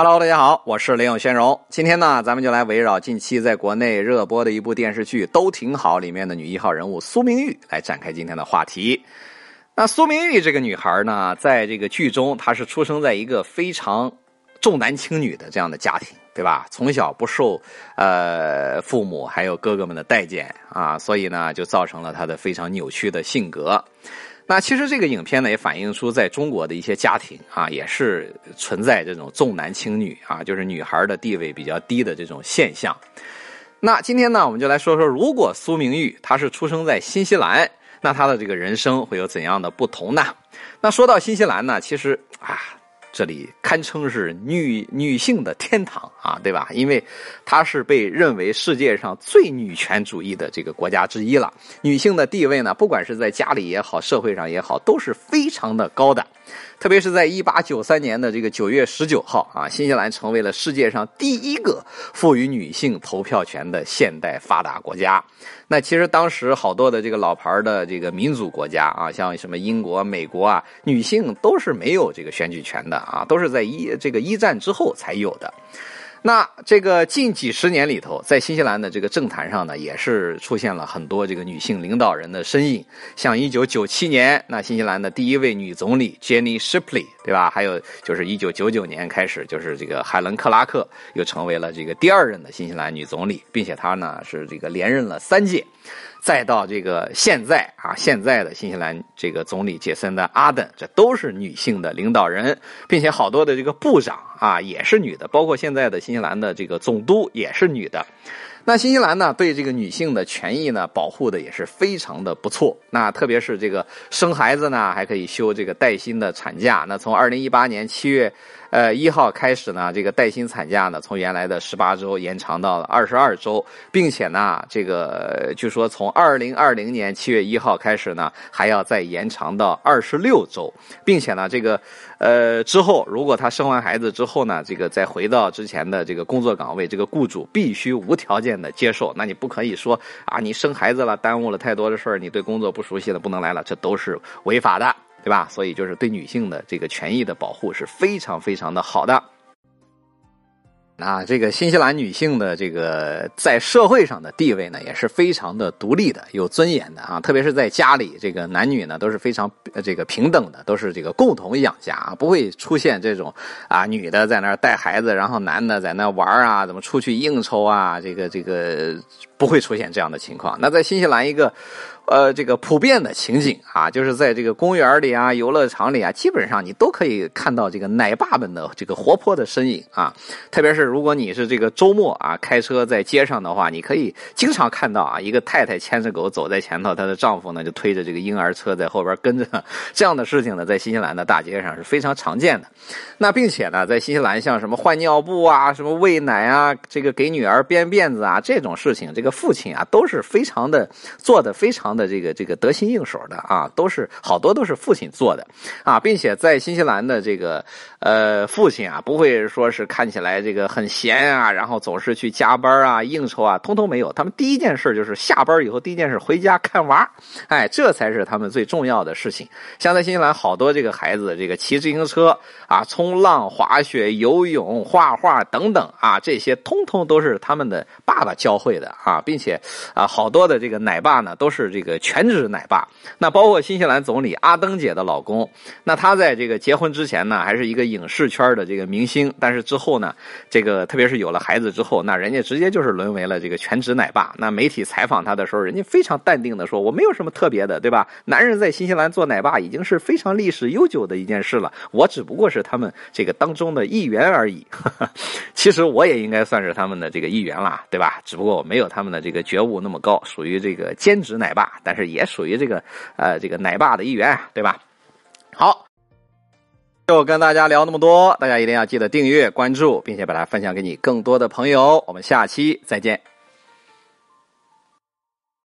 Hello，大家好，我是林永轩荣。今天呢，咱们就来围绕近期在国内热播的一部电视剧《都挺好》里面的女一号人物苏明玉来展开今天的话题。那苏明玉这个女孩呢，在这个剧中，她是出生在一个非常重男轻女的这样的家庭，对吧？从小不受呃父母还有哥哥们的待见啊，所以呢，就造成了她的非常扭曲的性格。那其实这个影片呢，也反映出在中国的一些家庭啊，也是存在这种重男轻女啊，就是女孩的地位比较低的这种现象。那今天呢，我们就来说说，如果苏明玉她是出生在新西兰，那她的这个人生会有怎样的不同呢？那说到新西兰呢，其实啊。这里堪称是女女性的天堂啊，对吧？因为它是被认为世界上最女权主义的这个国家之一了。女性的地位呢，不管是在家里也好，社会上也好，都是非常的高的。特别是在一八九三年的这个九月十九号啊，新西兰成为了世界上第一个赋予女性投票权的现代发达国家。那其实当时好多的这个老牌的这个民族国家啊，像什么英国、美国啊，女性都是没有这个选举权的啊，都是在一这个一战之后才有的。那这个近几十年里头，在新西兰的这个政坛上呢，也是出现了很多这个女性领导人的身影。像一九九七年，那新西兰的第一位女总理 Jenny Shipley，对吧？还有就是一九九九年开始，就是这个海伦克拉克又成为了这个第二任的新西兰女总理，并且她呢是这个连任了三届。再到这个现在啊，现在的新西兰这个总理杰森的阿登，这都是女性的领导人，并且好多的这个部长啊也是女的，包括现在的新西兰的这个总督也是女的。那新西兰呢，对这个女性的权益呢，保护的也是非常的不错。那特别是这个生孩子呢，还可以休这个带薪的产假。那从二零一八年七月，呃一号开始呢，这个带薪产假呢，从原来的十八周延长到了二十二周，并且呢，这个据说从二零二零年七月一号开始呢，还要再延长到二十六周，并且呢，这个呃之后，如果她生完孩子之后呢，这个再回到之前的这个工作岗位，这个雇主必须无条件。的接受，那你不可以说啊，你生孩子了，耽误了太多的事儿，你对工作不熟悉了，不能来了，这都是违法的，对吧？所以就是对女性的这个权益的保护是非常非常的好的。啊这个新西兰女性的这个在社会上的地位呢，也是非常的独立的、有尊严的啊。特别是在家里，这个男女呢都是非常这个平等的，都是这个共同养家啊，不会出现这种啊女的在那儿带孩子，然后男的在那玩啊，怎么出去应酬啊，这个这个不会出现这样的情况。那在新西兰一个。呃，这个普遍的情景啊，就是在这个公园里啊、游乐场里啊，基本上你都可以看到这个奶爸们的这个活泼的身影啊。特别是如果你是这个周末啊开车在街上的话，你可以经常看到啊，一个太太牵着狗走在前头，她的丈夫呢就推着这个婴儿车在后边跟着。这样的事情呢，在新西兰的大街上是非常常见的。那并且呢，在新西兰像什么换尿布啊、什么喂奶啊、这个给女儿编辫子啊这种事情，这个父亲啊都是非常的做的非常。的这个这个得心应手的啊，都是好多都是父亲做的啊，并且在新西兰的这个呃父亲啊，不会说是看起来这个很很闲啊，然后总是去加班啊、应酬啊，通通没有。他们第一件事就是下班以后第一件事回家看娃，哎，这才是他们最重要的事情。像在新西兰，好多这个孩子这个骑自行车啊、冲浪、滑雪、游泳、画画等等啊，这些通通都是他们的爸爸教会的啊，并且啊，好多的这个奶爸呢，都是这个。全职奶爸，那包括新西兰总理阿登姐的老公，那他在这个结婚之前呢，还是一个影视圈的这个明星，但是之后呢，这个个特别是有了孩子之后，那人家直接就是沦为了这个全职奶爸。那媒体采访他的时候，人家非常淡定的说：“我没有什么特别的，对吧？男人在新西兰做奶爸已经是非常历史悠久的一件事了，我只不过是他们这个当中的一员而已。其实我也应该算是他们的这个一员啦，对吧？只不过我没有他们的这个觉悟那么高，属于这个兼职奶爸。”但是也属于这个呃这个奶爸的一员，对吧？好，就跟大家聊那么多，大家一定要记得订阅、关注，并且把它分享给你更多的朋友。我们下期再见。